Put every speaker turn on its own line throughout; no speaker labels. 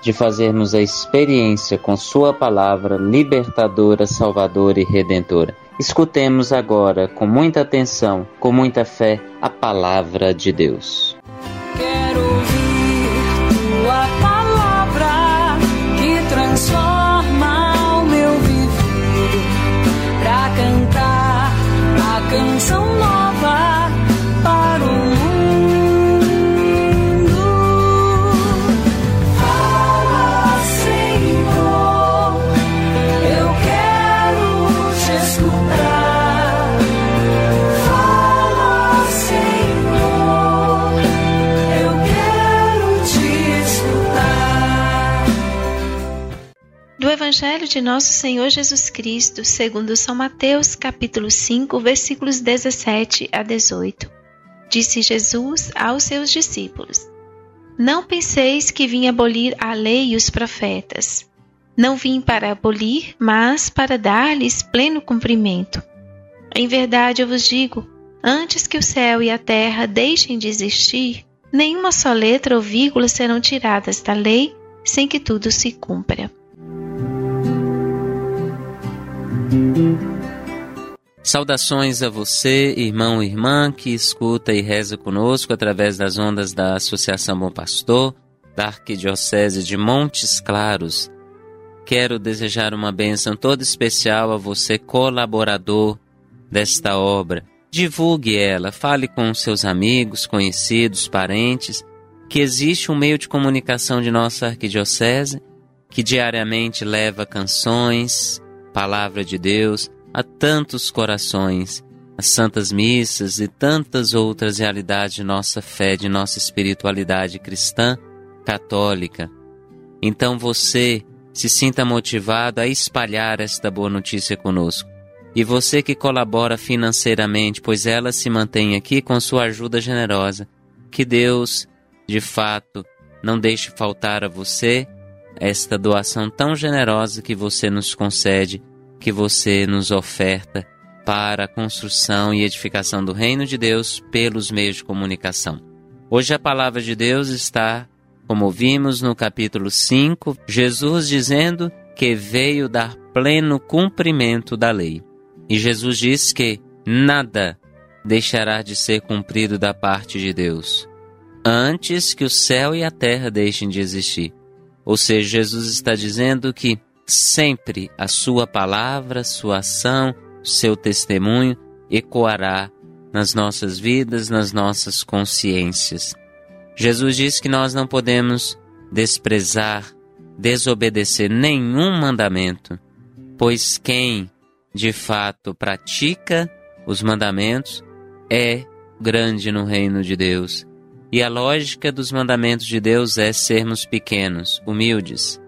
de fazermos a experiência com Sua palavra libertadora, salvadora e redentora. Escutemos agora, com muita atenção, com muita fé, a palavra de Deus.
Quero ouvir tua palavra que transforma o meu viver. Pra cantar a canção
Do Evangelho de Nosso Senhor Jesus Cristo, segundo São Mateus, capítulo 5, versículos 17 a 18. Disse Jesus aos seus discípulos: Não penseis que vim abolir a lei e os profetas. Não vim para abolir, mas para dar-lhes pleno cumprimento. Em verdade eu vos digo: antes que o céu e a terra deixem de existir, nenhuma só letra ou vírgula serão tiradas da lei sem que tudo se cumpra.
Saudações a você, irmão e irmã, que escuta e reza conosco através das ondas da Associação Bom Pastor, da Arquidiocese de Montes Claros. Quero desejar uma bênção toda especial a você, colaborador desta obra. Divulgue ela, fale com seus amigos, conhecidos, parentes, que existe um meio de comunicação de nossa Arquidiocese que diariamente leva canções, palavra de Deus, a tantos corações, as santas missas e tantas outras realidades de nossa fé, de nossa espiritualidade cristã católica. Então você se sinta motivado a espalhar esta boa notícia conosco. E você que colabora financeiramente, pois ela se mantém aqui com sua ajuda generosa. Que Deus, de fato, não deixe faltar a você esta doação tão generosa que você nos concede que você nos oferta para a construção e edificação do reino de Deus pelos meios de comunicação. Hoje a palavra de Deus está, como vimos no capítulo 5, Jesus dizendo que veio dar pleno cumprimento da lei. E Jesus diz que nada deixará de ser cumprido da parte de Deus, antes que o céu e a terra deixem de existir. Ou seja, Jesus está dizendo que sempre a sua palavra, sua ação, seu testemunho ecoará nas nossas vidas, nas nossas consciências. Jesus diz que nós não podemos desprezar, desobedecer nenhum mandamento, pois quem de fato pratica os mandamentos é grande no reino de Deus. E a lógica dos mandamentos de Deus é sermos pequenos, humildes.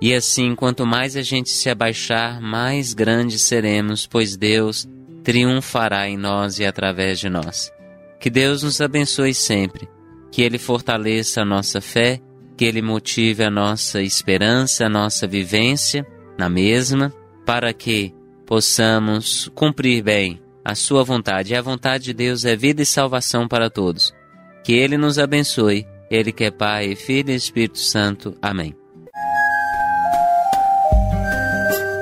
E assim, quanto mais a gente se abaixar, mais grandes seremos, pois Deus triunfará em nós e através de nós. Que Deus nos abençoe sempre, que Ele fortaleça a nossa fé, que Ele motive a nossa esperança, a nossa vivência na mesma, para que possamos cumprir bem a Sua vontade. E a vontade de Deus é vida e salvação para todos. Que Ele nos abençoe, Ele que é Pai, Filho e Espírito Santo. Amém.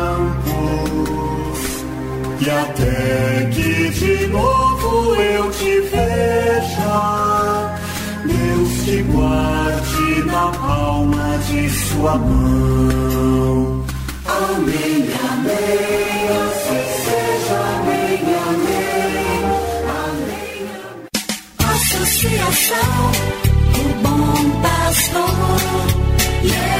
campos e até que de novo eu te veja. Deus te guarde na palma de sua mão. Amém, amém, assim seja, amém, amém, amém. Associação, o bom pastor, yeah.